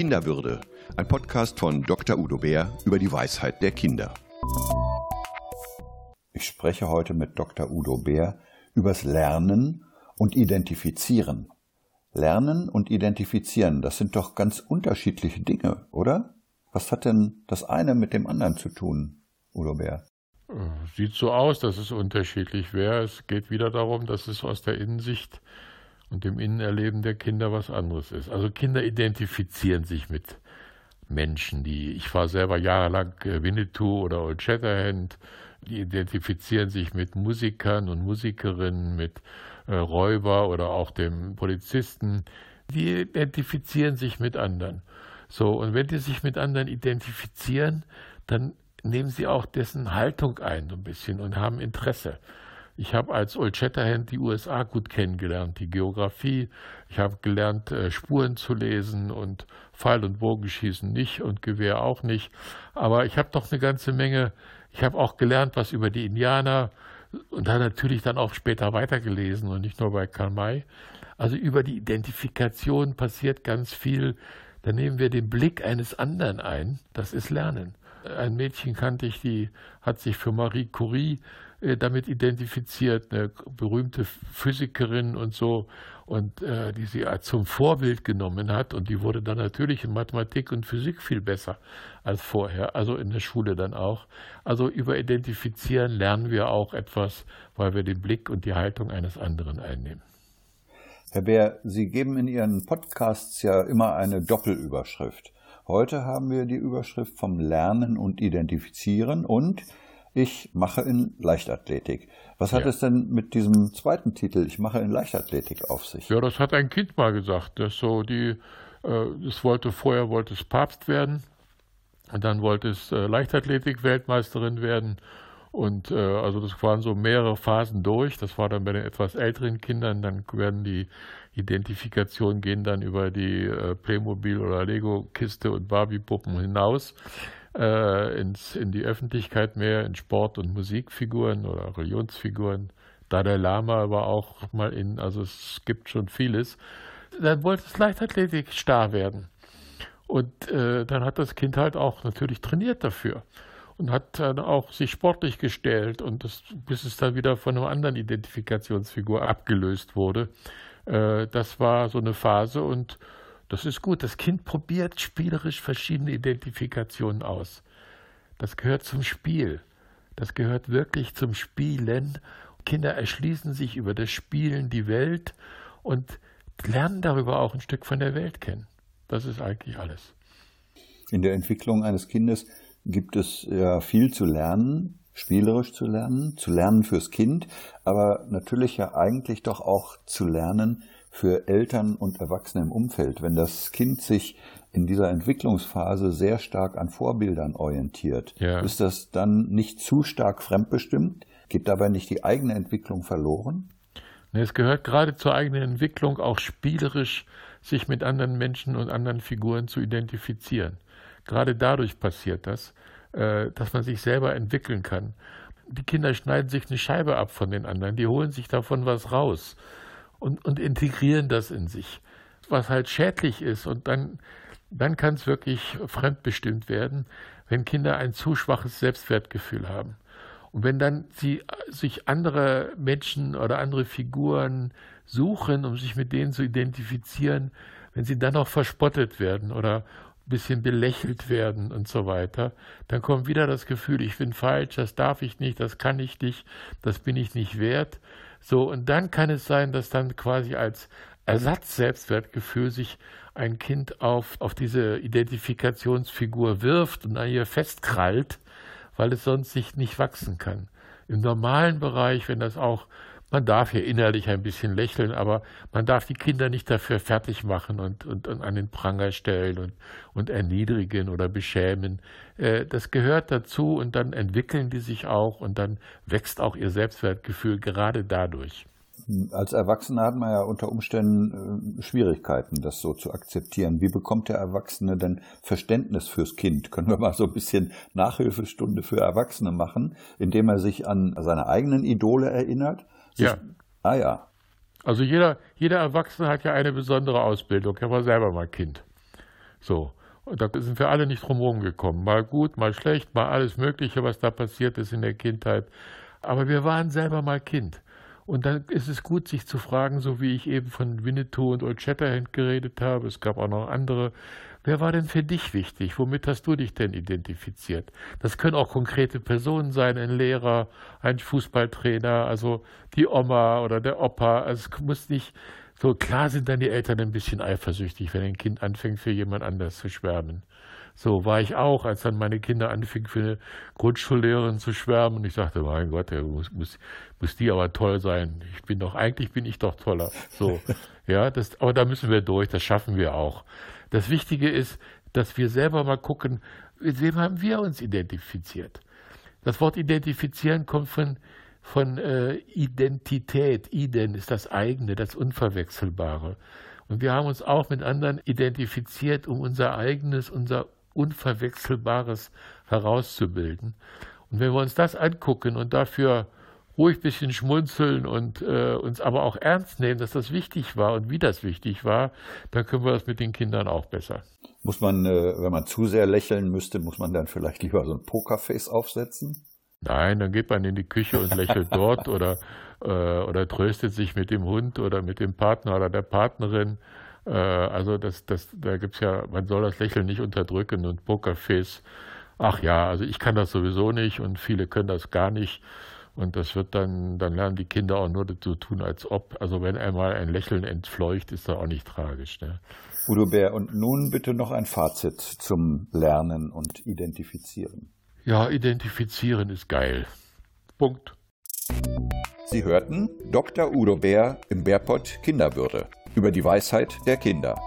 Kinderwürde, ein Podcast von Dr. Udo Bär über die Weisheit der Kinder. Ich spreche heute mit Dr. Udo Bär übers Lernen und Identifizieren. Lernen und Identifizieren, das sind doch ganz unterschiedliche Dinge, oder? Was hat denn das eine mit dem anderen zu tun, Udo Bär? Sieht so aus, dass es unterschiedlich wäre. Es geht wieder darum, dass es aus der Innensicht und dem Innenerleben der Kinder was anderes ist. Also Kinder identifizieren sich mit Menschen, die ich war selber jahrelang äh, Winnetou oder Old Shatterhand, die identifizieren sich mit Musikern und Musikerinnen, mit äh, Räuber oder auch dem Polizisten. Die identifizieren sich mit anderen. So, und wenn die sich mit anderen identifizieren, dann nehmen sie auch dessen Haltung ein, so ein bisschen, und haben Interesse. Ich habe als Old Shatterhand die USA gut kennengelernt, die Geografie. Ich habe gelernt, äh, Spuren zu lesen und Pfeil- und Bogenschießen nicht und Gewehr auch nicht. Aber ich habe doch eine ganze Menge, ich habe auch gelernt, was über die Indianer und dann natürlich dann auch später weitergelesen und nicht nur bei Karl May. Also über die Identifikation passiert ganz viel. Da nehmen wir den Blick eines anderen ein. Das ist Lernen. Ein Mädchen kannte ich, die hat sich für Marie Curie äh, damit identifiziert, eine berühmte Physikerin und so, und äh, die sie zum Vorbild genommen hat. Und die wurde dann natürlich in Mathematik und Physik viel besser als vorher, also in der Schule dann auch. Also über Identifizieren lernen wir auch etwas, weil wir den Blick und die Haltung eines anderen einnehmen. Herr Bär, Sie geben in Ihren Podcasts ja immer eine Doppelüberschrift. Heute haben wir die Überschrift vom Lernen und Identifizieren und ich mache in Leichtathletik. Was hat ja. es denn mit diesem zweiten Titel, ich mache in Leichtathletik auf sich? Ja, das hat ein Kind mal gesagt, dass so die, äh, es wollte vorher wollte es Papst werden und dann wollte es äh, Leichtathletik-Weltmeisterin werden und äh, also das waren so mehrere Phasen durch. Das war dann bei den etwas älteren Kindern, dann werden die Identifikationen gehen dann über die äh, Playmobil oder Lego-Kiste und Barbie-Puppen hinaus äh, ins, in die Öffentlichkeit mehr, in Sport- und Musikfiguren oder Religionsfiguren. Dalai Lama war auch mal in, also es gibt schon vieles. Dann wollte es Leichtathletik starr werden. Und äh, dann hat das Kind halt auch natürlich trainiert dafür und hat dann auch sich sportlich gestellt und das, bis es dann wieder von einer anderen Identifikationsfigur abgelöst wurde. Äh, das war so eine Phase und das ist gut. Das Kind probiert spielerisch verschiedene Identifikationen aus. Das gehört zum Spiel. Das gehört wirklich zum Spielen. Kinder erschließen sich über das Spielen die Welt und lernen darüber auch ein Stück von der Welt kennen. Das ist eigentlich alles. In der Entwicklung eines Kindes gibt es ja viel zu lernen, spielerisch zu lernen, zu lernen fürs Kind, aber natürlich ja eigentlich doch auch zu lernen für Eltern und Erwachsene im Umfeld, wenn das Kind sich in dieser Entwicklungsphase sehr stark an Vorbildern orientiert, ja. ist das dann nicht zu stark fremdbestimmt? Geht dabei nicht die eigene Entwicklung verloren? Es gehört gerade zur eigenen Entwicklung auch spielerisch, sich mit anderen Menschen und anderen Figuren zu identifizieren. Gerade dadurch passiert das, äh, dass man sich selber entwickeln kann. Die Kinder schneiden sich eine Scheibe ab von den anderen, die holen sich davon was raus und, und integrieren das in sich, was halt schädlich ist. Und dann, dann kann es wirklich fremdbestimmt werden, wenn Kinder ein zu schwaches Selbstwertgefühl haben. Und wenn dann sie sich andere Menschen oder andere Figuren suchen, um sich mit denen zu identifizieren, wenn sie dann auch verspottet werden oder ein bisschen belächelt werden und so weiter, dann kommt wieder das Gefühl, ich bin falsch, das darf ich nicht, das kann ich nicht, das bin ich nicht wert. So, und dann kann es sein, dass dann quasi als Ersatz-Selbstwertgefühl sich ein Kind auf, auf diese Identifikationsfigur wirft und an ihr festkrallt, weil es sonst sich nicht wachsen kann. Im normalen Bereich, wenn das auch man darf hier innerlich ein bisschen lächeln, aber man darf die Kinder nicht dafür fertig machen und, und, und an den Pranger stellen und, und erniedrigen oder beschämen. Äh, das gehört dazu und dann entwickeln die sich auch und dann wächst auch ihr Selbstwertgefühl gerade dadurch. Als Erwachsener hat man ja unter Umständen äh, Schwierigkeiten, das so zu akzeptieren. Wie bekommt der Erwachsene denn Verständnis fürs Kind? Können wir mal so ein bisschen Nachhilfestunde für Erwachsene machen, indem er sich an seine eigenen Idole erinnert? Ja. Ah ja. Also jeder, jeder Erwachsene hat ja eine besondere Ausbildung. Er war selber mal Kind. So. Und da sind wir alle nicht drum gekommen. Mal gut, mal schlecht, mal alles Mögliche, was da passiert ist in der Kindheit. Aber wir waren selber mal Kind. Und dann ist es gut, sich zu fragen, so wie ich eben von Winnetou und Old Shatterhand geredet habe. Es gab auch noch andere. Wer war denn für dich wichtig? Womit hast du dich denn identifiziert? Das können auch konkrete Personen sein, ein Lehrer, ein Fußballtrainer, also die Oma oder der Opa. Also es muss nicht so klar sind dann die Eltern ein bisschen eifersüchtig, wenn ein Kind anfängt, für jemand anders zu schwärmen. So war ich auch, als dann meine Kinder anfingen, für eine Grundschullehrerin zu schwärmen. Und ich sagte, mein Gott, der muss, muss, muss die aber toll sein. Ich bin doch, eigentlich bin ich doch toller. So, ja, das, aber da müssen wir durch, das schaffen wir auch. Das Wichtige ist, dass wir selber mal gucken, mit wem haben wir uns identifiziert. Das Wort identifizieren kommt von von äh, Identität. Iden ist das eigene, das Unverwechselbare. Und wir haben uns auch mit anderen identifiziert, um unser eigenes, unser Unverwechselbares herauszubilden. Und wenn wir uns das angucken und dafür ruhig ein bisschen schmunzeln und äh, uns aber auch ernst nehmen, dass das wichtig war und wie das wichtig war, dann können wir das mit den Kindern auch besser. Muss man, äh, wenn man zu sehr lächeln müsste, muss man dann vielleicht lieber so ein Pokerface aufsetzen? Nein, dann geht man in die Küche und lächelt dort oder, äh, oder tröstet sich mit dem Hund oder mit dem Partner oder der Partnerin. Äh, also das, das, da gibt's ja, man soll das Lächeln nicht unterdrücken und Pokerface. Ach ja, also ich kann das sowieso nicht und viele können das gar nicht. Und das wird dann, dann lernen die Kinder auch nur dazu tun, als ob. Also wenn einmal ein Lächeln entfleucht, ist das auch nicht tragisch. Ne? Udo Bär, und nun bitte noch ein Fazit zum Lernen und Identifizieren. Ja, identifizieren ist geil. Punkt. Sie hörten Dr. Udo Bär im Bärpott Kinderwürde über die Weisheit der Kinder.